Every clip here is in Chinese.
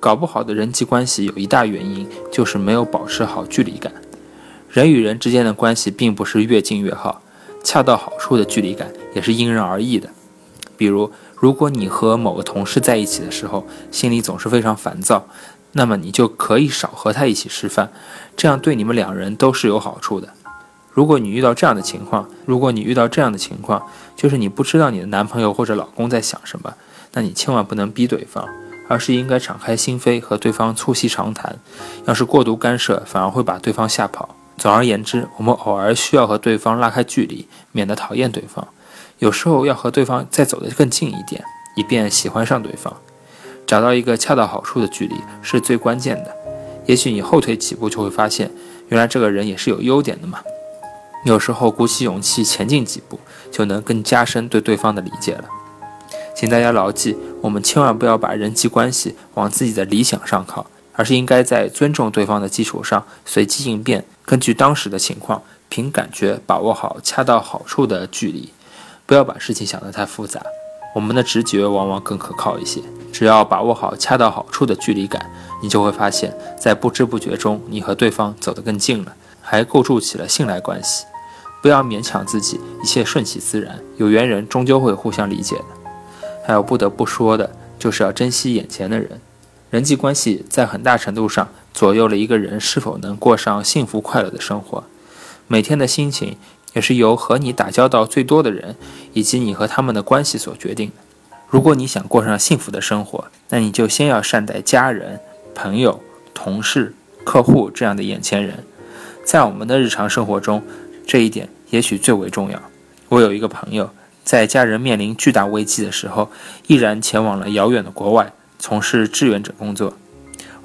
搞不好的人际关系有一大原因就是没有保持好距离感。人与人之间的关系并不是越近越好，恰到好处的距离感也是因人而异的。比如，如果你和某个同事在一起的时候，心里总是非常烦躁，那么你就可以少和他一起吃饭，这样对你们两人都是有好处的。如果你遇到这样的情况，如果你遇到这样的情况，就是你不知道你的男朋友或者老公在想什么，那你千万不能逼对方。而是应该敞开心扉和对方促膝长谈，要是过度干涉，反而会把对方吓跑。总而言之，我们偶尔需要和对方拉开距离，免得讨厌对方；有时候要和对方再走得更近一点，以便喜欢上对方。找到一个恰到好处的距离是最关键的。也许你后退几步就会发现，原来这个人也是有优点的嘛。有时候鼓起勇气前进几步，就能更加深对对方的理解了。请大家牢记，我们千万不要把人际关系往自己的理想上靠，而是应该在尊重对方的基础上随机应变，根据当时的情况，凭感觉把握好恰到好处的距离。不要把事情想得太复杂，我们的直觉往往更可靠一些。只要把握好恰到好处的距离感，你就会发现，在不知不觉中，你和对方走得更近了，还构筑起了信赖关系。不要勉强自己，一切顺其自然，有缘人终究会互相理解的。还有不得不说的，就是要珍惜眼前的人。人际关系在很大程度上左右了一个人是否能过上幸福快乐的生活。每天的心情也是由和你打交道最多的人以及你和他们的关系所决定的。如果你想过上幸福的生活，那你就先要善待家人、朋友、同事、客户这样的眼前人。在我们的日常生活中，这一点也许最为重要。我有一个朋友。在家人面临巨大危机的时候，毅然前往了遥远的国外从事志愿者工作。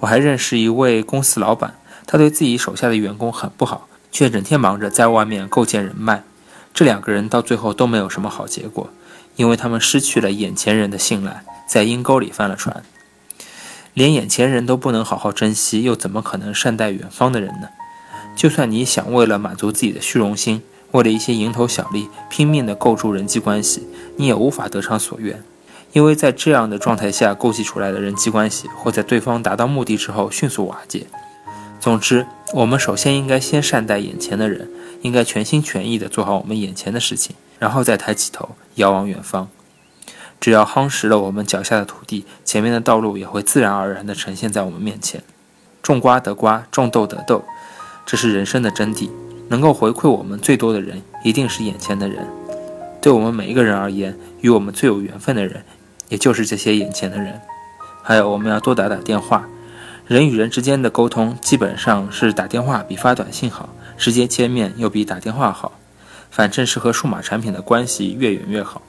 我还认识一位公司老板，他对自己手下的员工很不好，却整天忙着在外面构建人脉。这两个人到最后都没有什么好结果，因为他们失去了眼前人的信赖，在阴沟里翻了船。连眼前人都不能好好珍惜，又怎么可能善待远方的人呢？就算你想为了满足自己的虚荣心，为了一些蝇头小利，拼命地构筑人际关系，你也无法得偿所愿，因为在这样的状态下构建出来的人际关系，会在对方达到目的之后迅速瓦解。总之，我们首先应该先善待眼前的人，应该全心全意地做好我们眼前的事情，然后再抬起头遥望远方。只要夯实了我们脚下的土地，前面的道路也会自然而然地呈现在我们面前。种瓜得瓜，种豆得豆，这是人生的真谛。能够回馈我们最多的人，一定是眼前的人。对我们每一个人而言，与我们最有缘分的人，也就是这些眼前的人。还有，我们要多打打电话。人与人之间的沟通，基本上是打电话比发短信好，直接见面又比打电话好。反正是和数码产品的关系越远越好。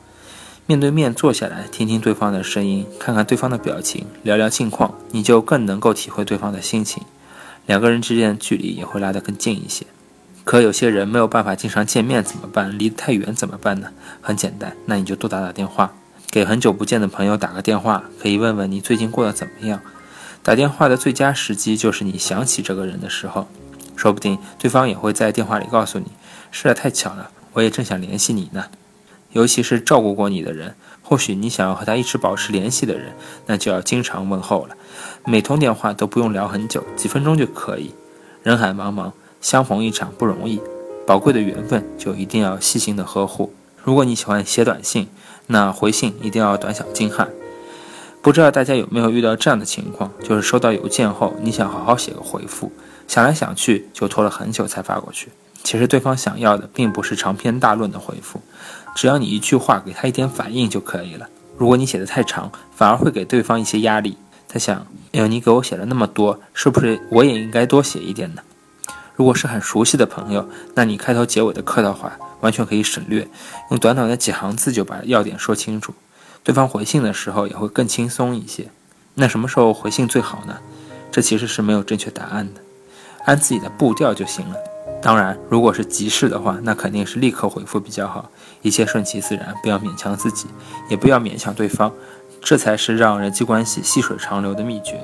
面对面坐下来，听听对方的声音，看看对方的表情，聊聊近况，你就更能够体会对方的心情。两个人之间的距离也会拉得更近一些。可有些人没有办法经常见面怎么办？离得太远怎么办呢？很简单，那你就多打打电话，给很久不见的朋友打个电话，可以问问你最近过得怎么样。打电话的最佳时机就是你想起这个人的时候，说不定对方也会在电话里告诉你：“是啊，太巧了，我也正想联系你呢。”尤其是照顾过你的人，或许你想要和他一直保持联系的人，那就要经常问候了。每通电话都不用聊很久，几分钟就可以。人海茫茫。相逢一场不容易，宝贵的缘分就一定要细心的呵护。如果你喜欢写短信，那回信一定要短小精悍。不知道大家有没有遇到这样的情况，就是收到邮件后，你想好好写个回复，想来想去就拖了很久才发过去。其实对方想要的并不是长篇大论的回复，只要你一句话给他一点反应就可以了。如果你写的太长，反而会给对方一些压力。他想，哎呦，你给我写了那么多，是不是我也应该多写一点呢？如果是很熟悉的朋友，那你开头结尾的客套话完全可以省略，用短短的几行字就把要点说清楚，对方回信的时候也会更轻松一些。那什么时候回信最好呢？这其实是没有正确答案的，按自己的步调就行了。当然，如果是急事的话，那肯定是立刻回复比较好，一切顺其自然，不要勉强自己，也不要勉强对方，这才是让人际关系细水长流的秘诀。